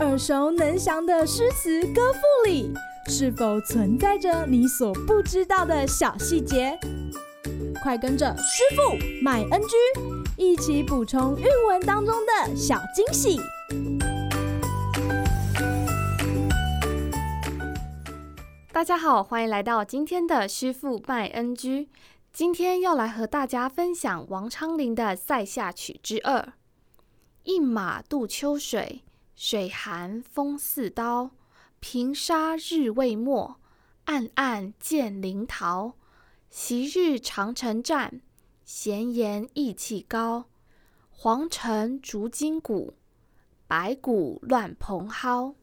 耳熟能详的诗词歌赋里，是否存在着你所不知道的小细节？快跟着师傅麦恩居一起补充韵文当中的小惊喜！大家好，欢迎来到今天的师傅麦恩居。今天要来和大家分享王昌龄的《塞下曲之二》：一马渡秋水，水寒风似刀。平沙日未没，暗暗见灵桃。昔日长城战，闲言意气高。黄尘逐金鼓，白骨乱蓬蒿。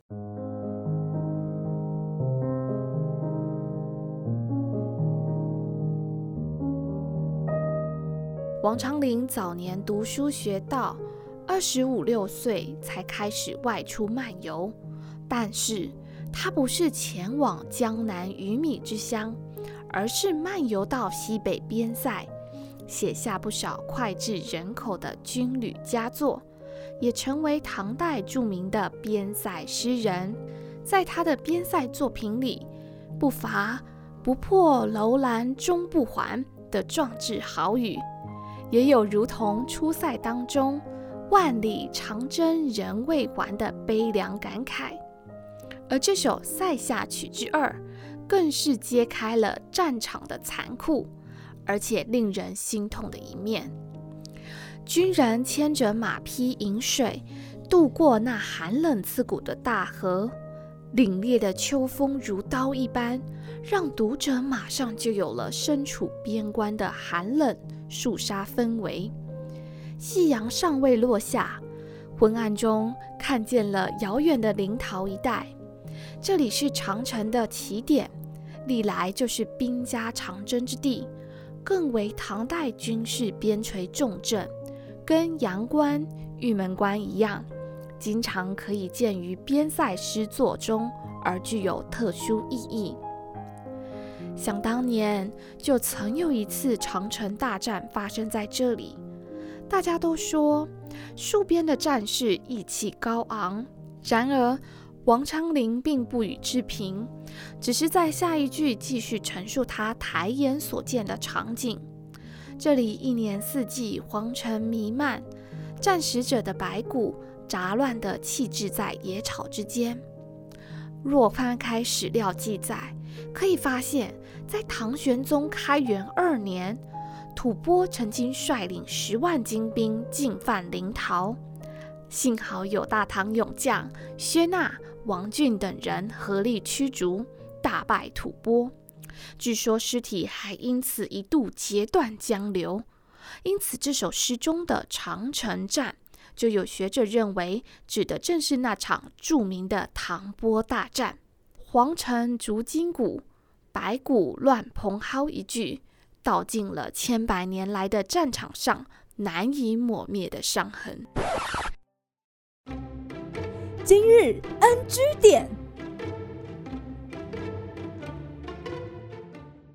王昌龄早年读书学道，二十五六岁才开始外出漫游，但是他不是前往江南鱼米之乡。而是漫游到西北边塞，写下不少脍炙人口的军旅佳作，也成为唐代著名的边塞诗人。在他的边塞作品里，不乏“不破楼兰终不还”的壮志豪语，也有如同出塞当中“万里长征人未还”的悲凉感慨。而这首《塞下曲之二》。更是揭开了战场的残酷，而且令人心痛的一面。军人牵着马匹饮水，渡过那寒冷刺骨的大河。凛冽的秋风如刀一般，让读者马上就有了身处边关的寒冷肃杀氛围。夕阳尚未落下，昏暗中看见了遥远的灵桃一带，这里是长城的起点。历来就是兵家长征之地，更为唐代军事边陲重镇，跟阳关、玉门关一样，经常可以见于边塞诗作中，而具有特殊意义。想当年，就曾有一次长城大战发生在这里，大家都说戍边的战士意气高昂，然而，王昌龄并不予置评，只是在下一句继续陈述他抬眼所见的场景。这里一年四季黄尘弥漫，战死者的白骨杂乱地弃置在野草之间。若翻开史料记载，可以发现，在唐玄宗开元二年，吐蕃曾经率领十万精兵进犯临洮，幸好有大唐勇将薛纳。王俊等人合力驱逐，大败吐蕃。据说尸体还因此一度截断江流。因此，这首诗中的长城战，就有学者认为，指的正是那场著名的唐波大战。黄尘逐金鼓，白骨乱蓬蒿一句，道尽了千百年来的战场上难以抹灭的伤痕。今日 NG 点，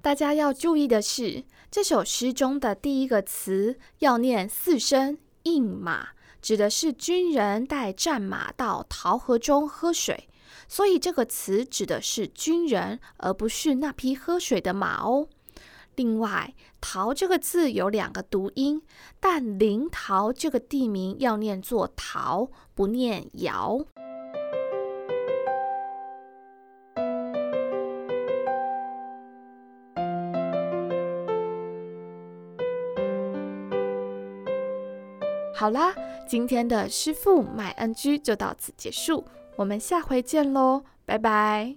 大家要注意的是，这首诗中的第一个词要念四声“应马”，指的是军人带战马到桃河中喝水，所以这个词指的是军人，而不是那匹喝水的马哦。另外，“桃”这个字有两个读音，但临桃这个地名要念作“桃”，不念“窑”。好啦，今天的师傅麦恩居就到此结束，我们下回见喽，拜拜。